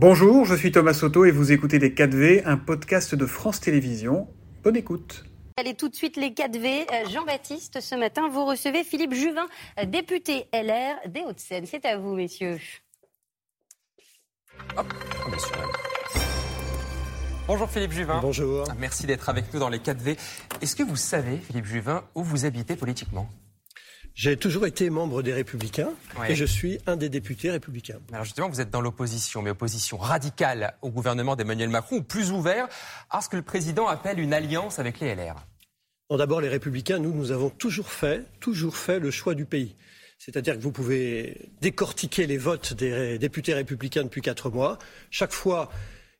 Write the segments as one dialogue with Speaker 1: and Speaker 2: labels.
Speaker 1: Bonjour, je suis Thomas Soto et vous écoutez Les 4V, un podcast de France Télévisions. Bonne écoute.
Speaker 2: Allez tout de suite les 4V. Euh, Jean-Baptiste, ce matin, vous recevez Philippe Juvin, euh, député LR des Hauts-de-Seine. C'est à vous, messieurs.
Speaker 3: Bonjour Philippe Juvin.
Speaker 4: Bonjour.
Speaker 3: Merci d'être avec nous dans les 4V. Est-ce que vous savez, Philippe Juvin, où vous habitez politiquement?
Speaker 4: J'ai toujours été membre des Républicains et je suis un des députés républicains.
Speaker 3: Alors justement, vous êtes dans l'opposition, mais opposition radicale au gouvernement d'Emmanuel Macron, ou plus ouvert à ce que le président appelle une alliance avec les LR.
Speaker 4: D'abord, les Républicains, nous, nous avons toujours fait, toujours fait le choix du pays. C'est-à-dire que vous pouvez décortiquer les votes des députés républicains depuis quatre mois. Chaque fois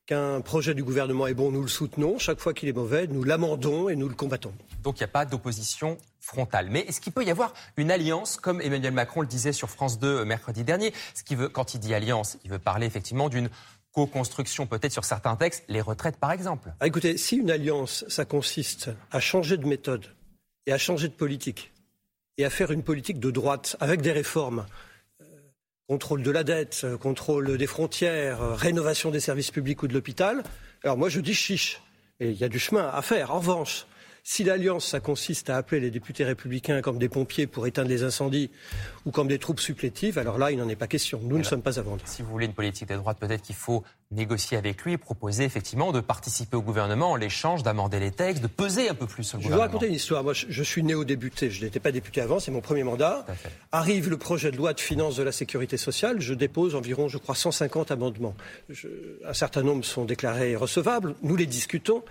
Speaker 4: qu'un projet du gouvernement est bon, nous le soutenons. Chaque fois qu'il est mauvais, nous l'amendons et nous le combattons.
Speaker 3: Donc il n'y a pas d'opposition frontale. Mais est-ce qu'il peut y avoir une alliance, comme Emmanuel Macron le disait sur France 2 euh, mercredi dernier? Ce qui veut, Quand il dit alliance, il veut parler effectivement d'une co-construction peut-être sur certains textes, les retraites par exemple.
Speaker 4: Ah, écoutez, si une alliance, ça consiste à changer de méthode et à changer de politique et à faire une politique de droite avec des réformes contrôle de la dette, euh, contrôle des frontières, euh, rénovation des services publics ou de l'hôpital. Alors moi je dis chiche. Et il y a du chemin à faire. En revanche, si l'alliance, ça consiste à appeler les députés républicains comme des pompiers pour éteindre les incendies ou comme des troupes supplétives, alors là, il n'en est pas question. Nous ne sommes pas à vendre.
Speaker 3: Si vous voulez une politique de droite, peut-être qu'il faut négocier avec lui et proposer effectivement de participer au gouvernement en l'échange, d'amender les textes, de peser un peu plus sur le
Speaker 4: je
Speaker 3: gouvernement.
Speaker 4: Je vais raconter une histoire. Moi, je suis néo-député. Je n'étais pas député avant, c'est mon premier mandat. Arrive le projet de loi de finances de la sécurité sociale. Je dépose environ, je crois, 150 amendements. un certain nombre sont déclarés recevables. Nous les discutons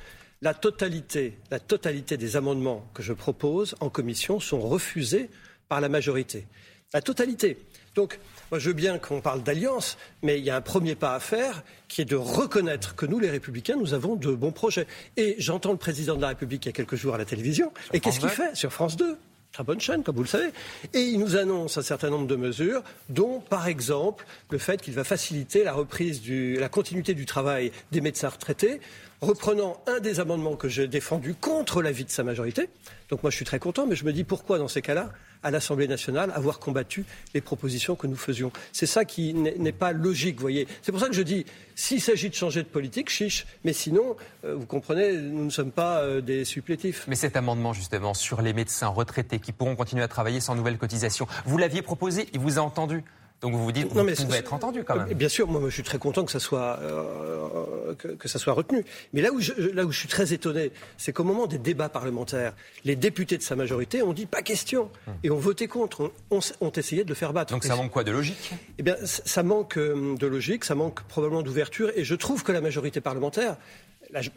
Speaker 4: la totalité, la totalité des amendements que je propose en commission sont refusés par la majorité. La totalité. Donc, moi, je veux bien qu'on parle d'alliance, mais il y a un premier pas à faire qui est de reconnaître que nous, les Républicains, nous avons de bons projets. Et j'entends le président de la République il y a quelques jours à la télévision. et qu'est-ce qu'il fait sur France 2 Très bonne chaîne, comme vous le savez. Et il nous annonce un certain nombre de mesures, dont, par exemple, le fait qu'il va faciliter la reprise du, la continuité du travail des médecins retraités reprenant un des amendements que j'ai défendu contre l'avis de sa majorité. Donc moi je suis très content, mais je me dis pourquoi dans ces cas-là, à l'Assemblée nationale, avoir combattu les propositions que nous faisions. C'est ça qui n'est pas logique, voyez. C'est pour ça que je dis, s'il s'agit de changer de politique, chiche, mais sinon, euh, vous comprenez, nous ne sommes pas euh, des supplétifs.
Speaker 3: Mais cet amendement justement sur les médecins retraités qui pourront continuer à travailler sans nouvelle cotisation, vous l'aviez proposé, il vous a entendu donc vous vous dites, non, vous pouvez être entendu quand même.
Speaker 4: Bien sûr, moi je suis très content que ça soit euh, que, ça soit retenu. Mais là où je, là où je suis très étonné, c'est qu'au moment des débats parlementaires, les députés de sa majorité ont dit pas question hmm. et ont voté contre, ont, ont, essayé de le faire battre.
Speaker 3: Donc ça manque quoi de logique?
Speaker 4: Eh bien, ça manque euh, de logique, ça manque probablement d'ouverture, et je trouve que la majorité parlementaire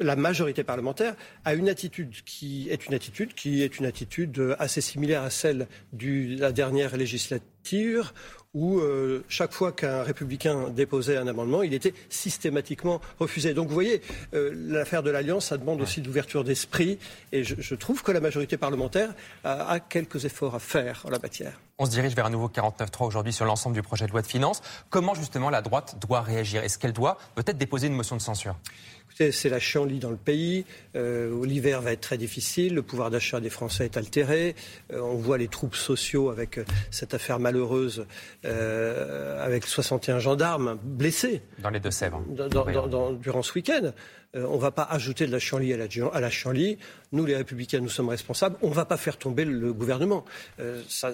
Speaker 4: la, majorité parlementaire a une attitude qui est une attitude qui est une attitude assez similaire à celle de la dernière législature où euh, chaque fois qu'un républicain déposait un amendement, il était systématiquement refusé. Donc vous voyez, euh, l'affaire de l'alliance, ça demande aussi d'ouverture d'esprit, et je, trouve que la majorité parlementaire a, quelques efforts à faire en la matière.
Speaker 3: On se dirige vers un nouveau 49.3 aujourd'hui sur l'ensemble du projet de loi de finances. Comment justement la droite doit réagir? Est-ce qu'elle doit peut-être déposer une motion de censure?
Speaker 4: C'est la chienlit dans le pays. Euh, L'hiver va être très difficile. Le pouvoir d'achat des Français est altéré. Euh, on voit les troupes sociaux avec euh, cette affaire malheureuse, euh, avec 61 gendarmes blessés.
Speaker 3: Dans les Deux-Sèvres.
Speaker 4: durant ce week-end. On ne va pas ajouter de la chienlit à la, à la Nous, les Républicains, nous sommes responsables. On ne va pas faire tomber le gouvernement.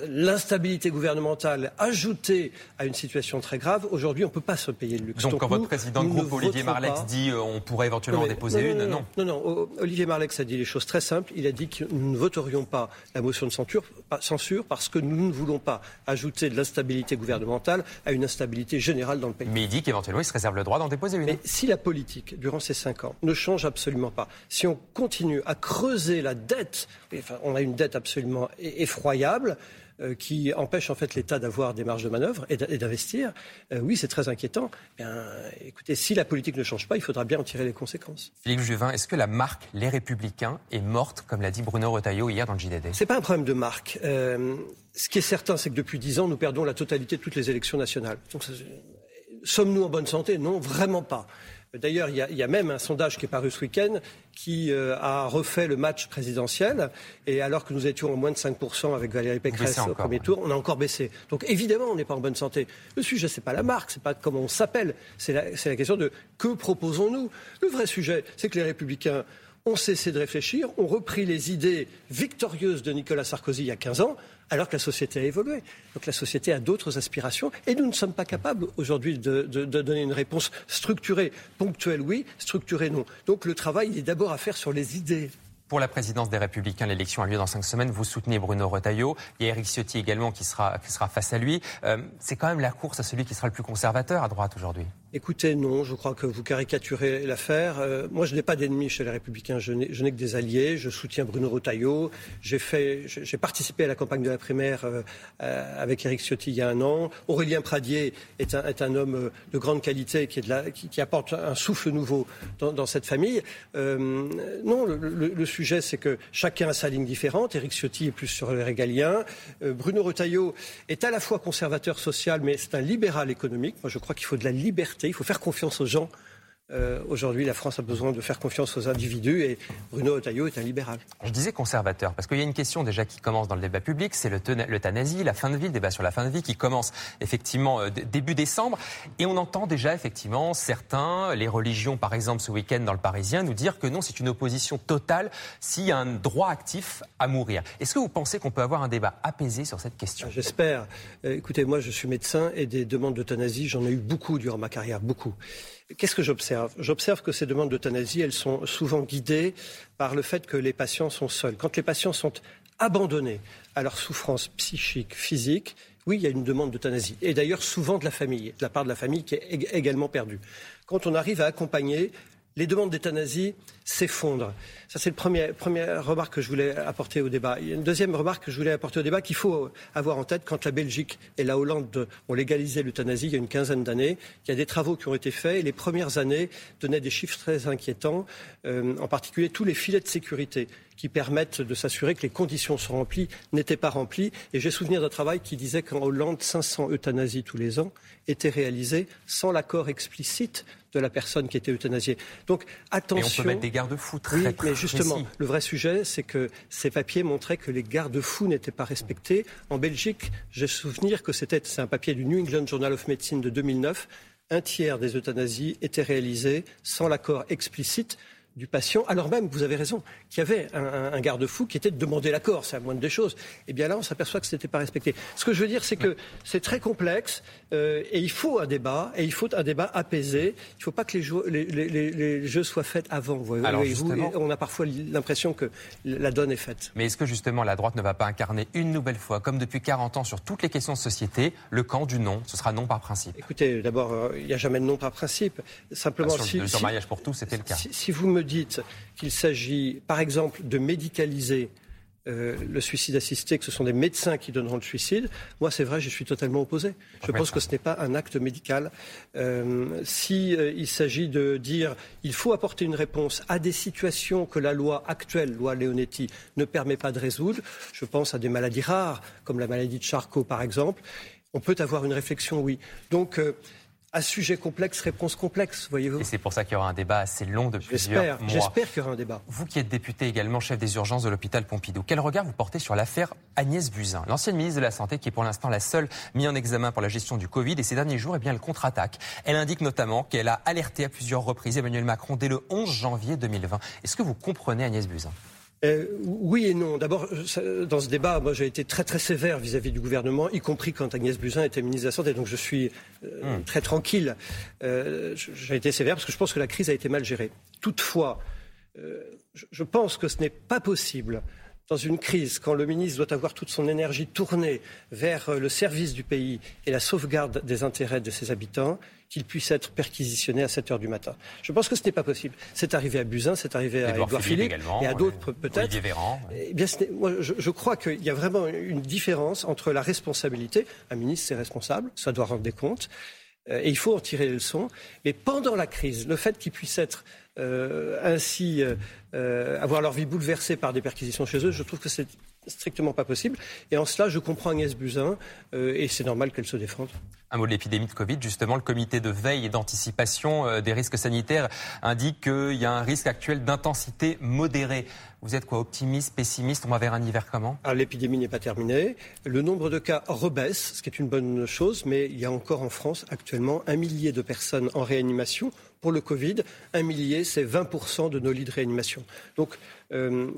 Speaker 4: L'instabilité gouvernementale ajoutée à une situation très grave, aujourd'hui, on ne peut pas se payer le luxe.
Speaker 3: Donc, quand votre président de groupe, Olivier Marlex, dit on pourrait éventuellement déposer une, non
Speaker 4: non, non Olivier Marlex a dit les choses très simples. Il a dit que nous ne voterions pas la motion de censure, censure parce que nous ne voulons pas ajouter de l'instabilité gouvernementale à une instabilité générale dans le pays.
Speaker 3: Mais il dit qu'éventuellement, il se réserve le droit d'en déposer une.
Speaker 4: Mais si la politique, durant ces cinq ans, ne change absolument pas. Si on continue à creuser la dette, enfin, on a une dette absolument effroyable, euh, qui empêche en fait l'État d'avoir des marges de manœuvre et d'investir, euh, oui, c'est très inquiétant. Bien, écoutez, si la politique ne change pas, il faudra bien en tirer les conséquences.
Speaker 3: Philippe Juvin, est-ce que la marque Les Républicains est morte, comme l'a dit Bruno Retailleau hier dans le JDD
Speaker 4: C'est pas un problème de marque. Euh, ce qui est certain, c'est que depuis dix ans, nous perdons la totalité de toutes les élections nationales. Sommes-nous en bonne santé? Non, vraiment pas. D'ailleurs, il, y, a même un sondage qui est paru ce week-end qui euh, a refait le match présidentiel. Et alors que nous étions en moins de 5% avec Valérie Pécresse au premier tour, on a encore baissé. Donc évidemment, on n'est pas en bonne santé. Le sujet, c'est pas la marque, c'est pas comment on s'appelle. C'est la, la question de que proposons-nous. Le vrai sujet, c'est que les Républicains ont cessé de réfléchir, ont repris les idées victorieuses de Nicolas Sarkozy il y a 15 ans, alors que la société a évolué. Donc la société a d'autres aspirations et nous ne sommes pas capables aujourd'hui de, donner une réponse structurée. Ponctuelle, oui, structurée, non. Donc le travail est d'abord à faire sur les idées.
Speaker 3: Pour la présidence des Républicains, l'élection a lieu dans cinq semaines. Vous soutenez Bruno Retailleau. Il y a Eric Ciotti également qui sera, qui sera face à lui. Euh, c'est quand même la course à celui qui sera le plus conservateur à droite aujourd'hui.
Speaker 4: Écoutez, non, je crois que vous caricaturez l'affaire. Euh, moi, je n'ai pas d'ennemis chez les Républicains, je n'ai que des alliés. Je soutiens Bruno Retailleau. J'ai participé à la campagne de la primaire euh, euh, avec Éric Ciotti il y a un an. Aurélien Pradier est un, homme de grande qualité qui, apporte un souffle nouveau dans, cette famille. non, le, sujet, c'est que chacun a sa ligne différente. Éric Ciotti est plus sur les régaliens. Bruno Retailleau est à la fois conservateur social, mais c'est un libéral économique. Moi, je crois qu'il faut de la il faut faire confiance aux gens. Euh, aujourd'hui, la France a besoin de faire confiance aux individus et Bruno Otaillot est un libéral.
Speaker 3: Je disais conservateur parce qu'il y a une question déjà qui commence dans le débat public, c'est l'euthanasie, la fin de vie, le débat sur la fin de vie qui commence effectivement euh, début décembre et on entend déjà effectivement certains, les religions par exemple ce week-end dans le Parisien, nous dire que non, c'est une opposition totale s'il y a un droit actif à mourir. Est-ce que vous pensez qu'on peut avoir un débat apaisé sur cette question?
Speaker 4: J'espère. Euh, écoutez, moi je suis médecin et des demandes d'euthanasie, j'en ai eu beaucoup durant ma carrière, beaucoup. Qu'est-ce que j'observe? J'observe que ces demandes d'euthanasie, sont souvent guidées par le fait que les patients sont seuls. Quand les patients sont abandonnés à leur souffrance psychique, physique, oui, il y a une demande d'euthanasie. Et d'ailleurs, souvent de la famille, de la part de la famille qui est également perdue. Quand on arrive à accompagner les demandes d'euthanasie s'effondrent. C'est la première, remarque que je voulais apporter au débat. Il y a une deuxième remarque que je voulais apporter au débat qu'il faut avoir en tête quand la Belgique et la Hollande ont légalisé l'euthanasie il y a une quinzaine d'années. Il y a des travaux qui ont été faits et les premières années donnaient des chiffres très inquiétants, euh, en particulier tous les filets de sécurité qui permettent de s'assurer que les conditions sont remplies n'étaient pas remplies. Et j'ai souvenir d'un travail qui disait qu'en Hollande, 500 euthanasies tous les ans étaient réalisées sans l'accord explicite de la personne qui était euthanasiée. Donc attention.
Speaker 3: Et on peut mettre des garde-fous très,
Speaker 4: oui, mais justement, le vrai sujet, c'est que ces papiers montraient que les garde-fous n'étaient pas respectés. En Belgique, j'ai souvenir que c'était, c'est un papier du New England Journal of Medicine de 2009. Un tiers des euthanasies étaient réalisées sans l'accord explicite du patient, alors même, vous avez raison, qu'il y avait un, garde-fou qui était de demander l'accord, c'est la moindre des choses. Et eh bien là, on s'aperçoit que ce n'était pas respecté. Ce que je veux dire, c'est que c'est très complexe euh, et il faut un débat, et il faut un débat apaisé. Il ne faut pas que les jeux, les, jeux, soient faits avant. Vous alors, on a parfois l'impression que la donne est faite.
Speaker 3: Mais est-ce que justement la droite ne va pas incarner une nouvelle fois, comme depuis 40 ans sur toutes les questions de société, le camp du non? Ce sera non par principe.
Speaker 4: Écoutez, d'abord, euh, il n'y a jamais de non par principe. Simplement,
Speaker 3: bah, sur, si, mariage pour tous, c'était le cas.
Speaker 4: si vous me dites qu'il s'agit, par exemple, de médicaliser euh, le suicide assisté, que ce sont des médecins qui donneront le suicide, moi c'est vrai, je suis totalement opposé. Je pense que ce n'est pas un acte médical. Euh, si euh, s'agit de dire il faut apporter une réponse à des situations que la loi actuelle, loi Leonetti, ne permet pas de résoudre, je pense à des maladies rares comme la maladie de Charcot par exemple, on peut avoir une réflexion, oui. Donc à sujet complexe, réponse complexe, voyez-vous.
Speaker 3: Et c'est pour ça qu'il y aura un débat assez long de plusieurs
Speaker 4: mois. J'espère qu'il y aura un débat.
Speaker 3: Vous qui êtes député également chef des urgences de l'hôpital Pompidou, quel regard vous portez sur l'affaire Agnès Buzyn, l'ancienne ministre de la Santé qui est pour l'instant la seule mise en examen pour la gestion du Covid et ces derniers jours, eh bien, elle contre-attaque. Elle indique notamment qu'elle a alerté à plusieurs reprises Emmanuel Macron dès le 11 janvier 2020. Est-ce que vous comprenez Agnès Buzyn?
Speaker 4: Euh, oui et non. D'abord, dans ce débat, moi j'ai été très très sévère vis-à-vis du gouvernement, y compris quand Agnès Buzyn était ministre de la Santé. Donc je suis euh, hmm. très tranquille. Euh, j'ai été sévère parce que je pense que la crise a été mal gérée. Toutefois, je pense que ce n'est pas possible dans une crise, quand le ministre doit avoir toute son énergie tournée vers euh, le service du pays et la sauvegarde des intérêts de ses habitants, qu'il puisse être perquisitionné à 7 heures du matin. Je pense que ce n'est pas possible. C'est arrivé à Buzyn, c'est arrivé à Edouard Philippe, et à d'autres peut-être. Eh bien, moi, je, je, crois qu'il y a vraiment une différence entre la responsabilité. Un ministre, c'est responsable, ça doit rendre des comptes, euh, et il faut en tirer les leçons. Mais pendant la crise, le fait qu'il puisse être euh, ainsi euh, avoir leur vie bouleversée par des perquisitions chez eux, je trouve que c'est strictement pas possible. Et en cela, je comprends Agnès Buzyn, euh, et c'est normal qu'elle se défende.
Speaker 3: Un mot de l'épidémie de Covid, justement, le comité de veille et d'anticipation euh, des risques sanitaires indique qu'il y a un risque actuel d'intensité modérée. Vous êtes quoi, optimiste, pessimiste? On va vers un hiver comment?
Speaker 4: Ah, L'épidémie n'est pas terminée. Le nombre de cas rebaisse, ce qui est une bonne chose, mais il y a encore en France actuellement un millier de personnes en réanimation pour le Covid. Un millier, c'est 20% de nos lits de réanimation. Donc euh,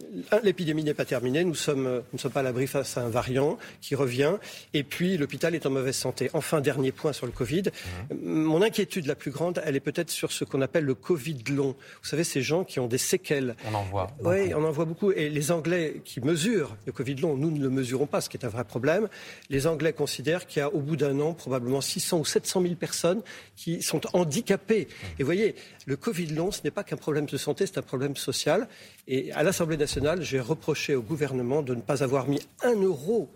Speaker 4: l'épidémie n'est pas terminée, nous sommes, euh, ne sommes pas à l'abri face à un variant qui revient, et puis l'hôpital est en mauvaise santé. Enfin, dernier point sur le Covid. Mmh. Mon inquiétude la plus grande, elle est peut-être sur ce qu'on appelle le Covid long. Vous savez, ces gens qui ont des séquelles.
Speaker 3: On en voit.
Speaker 4: Oui, on en voit beaucoup. Et les Anglais qui mesurent le Covid long, nous ne le mesurons pas, ce qui est un vrai problème. Les Anglais considèrent qu'il y a au bout d'un an probablement 600 ou 700 000 personnes qui sont handicapées. Mmh. Et vous voyez, le Covid long, ce n'est pas qu'un problème de santé, c'est un problème social. Et à l'Assemblée nationale, j'ai reproché au gouvernement de ne pas avoir mis un euro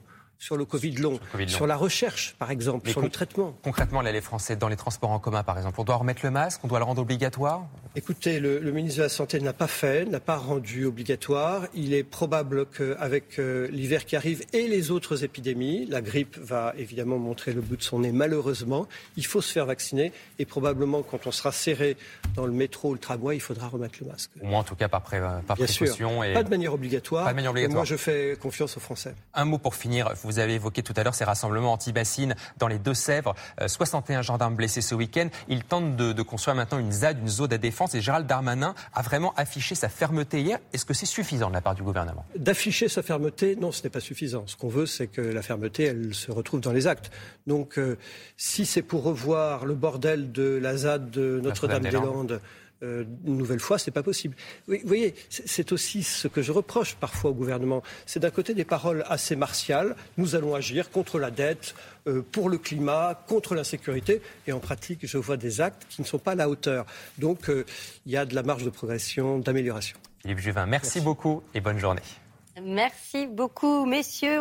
Speaker 4: sur le Covid long, sur, la recherche, par exemple, sur le traitement.
Speaker 3: Concrètement, les Français, dans les transports en commun, par exemple, on doit remettre le masque, on doit le rendre obligatoire?
Speaker 4: Écoutez, le, ministre de la Santé n'a pas fait, n'a pas rendu obligatoire. Il est probable qu'avec euh, l'hiver qui arrive et les autres épidémies, la grippe va évidemment montrer le bout de son nez, malheureusement. Il faut se faire vacciner et probablement, quand on sera serré dans le métro ou le tramway, il faudra remettre le masque.
Speaker 3: Au moins, en tout cas, par, par précaution.
Speaker 4: Et... Pas de manière obligatoire. Pas de manière obligatoire. Moi, je fais confiance aux Français.
Speaker 3: Un mot pour finir. Vous avez évoqué tout à l'heure ces rassemblements anti-bassines dans les Deux-Sèvres. 61 euh, gendarmes blessés ce week-end. Ils tentent de, construire maintenant une ZAD, une zone à défense. Et Gérald Darmanin a vraiment affiché sa fermeté hier. Est-ce que c'est suffisant de la part du gouvernement?
Speaker 4: D'afficher sa fermeté, non, ce n'est pas suffisant. Ce qu'on veut, c'est que la fermeté, elle se retrouve dans les actes. Donc, euh, si c'est pour revoir le bordel de la ZAD de Notre-Dame-des-Landes, euh, une nouvelle fois, c'est pas possible. vous voyez, c'est aussi ce que je reproche parfois au gouvernement. C'est d'un côté des paroles assez martiales. Nous allons agir contre la dette, euh, pour le climat, contre l'insécurité. Et en pratique, je vois des actes qui ne sont pas à la hauteur. Donc, euh, il y a de la marge de progression, d'amélioration.
Speaker 3: Philippe Juvin, merci, beaucoup et bonne journée.
Speaker 2: Merci beaucoup, messieurs.